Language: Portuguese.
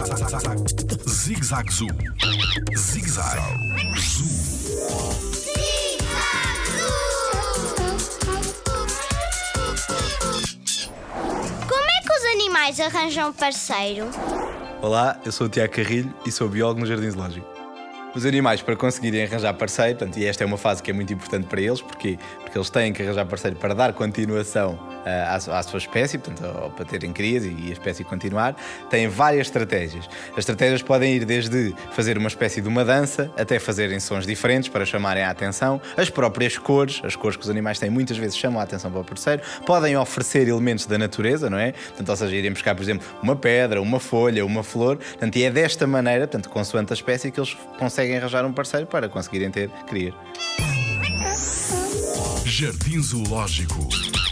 Zig-Zag Zoo. Zig-Zag Zoo. Como é que os animais arranjam parceiro? Olá, eu sou o Tiago Carrilho e sou biólogo no Jardim Zoológico. Os animais, para conseguirem arranjar parceiro, portanto, e esta é uma fase que é muito importante para eles, porque, porque eles têm que arranjar parceiro para dar continuação à, à, sua espécie, portanto, para terem crias e, a espécie continuar, têm várias estratégias. As estratégias podem ir desde fazer uma espécie de uma dança até fazerem sons diferentes para chamarem a atenção, as próprias cores, as cores que os animais têm muitas vezes chamam a atenção para o parceiro, podem oferecer elementos da natureza, não é? Portanto, ou seja, irem buscar, por exemplo, uma pedra, uma folha, uma flor, portanto, e é desta maneira, portanto, consoante a espécie, que eles conseguem arranjar um parceiro para conseguirem ter crias. Jardim Zoológico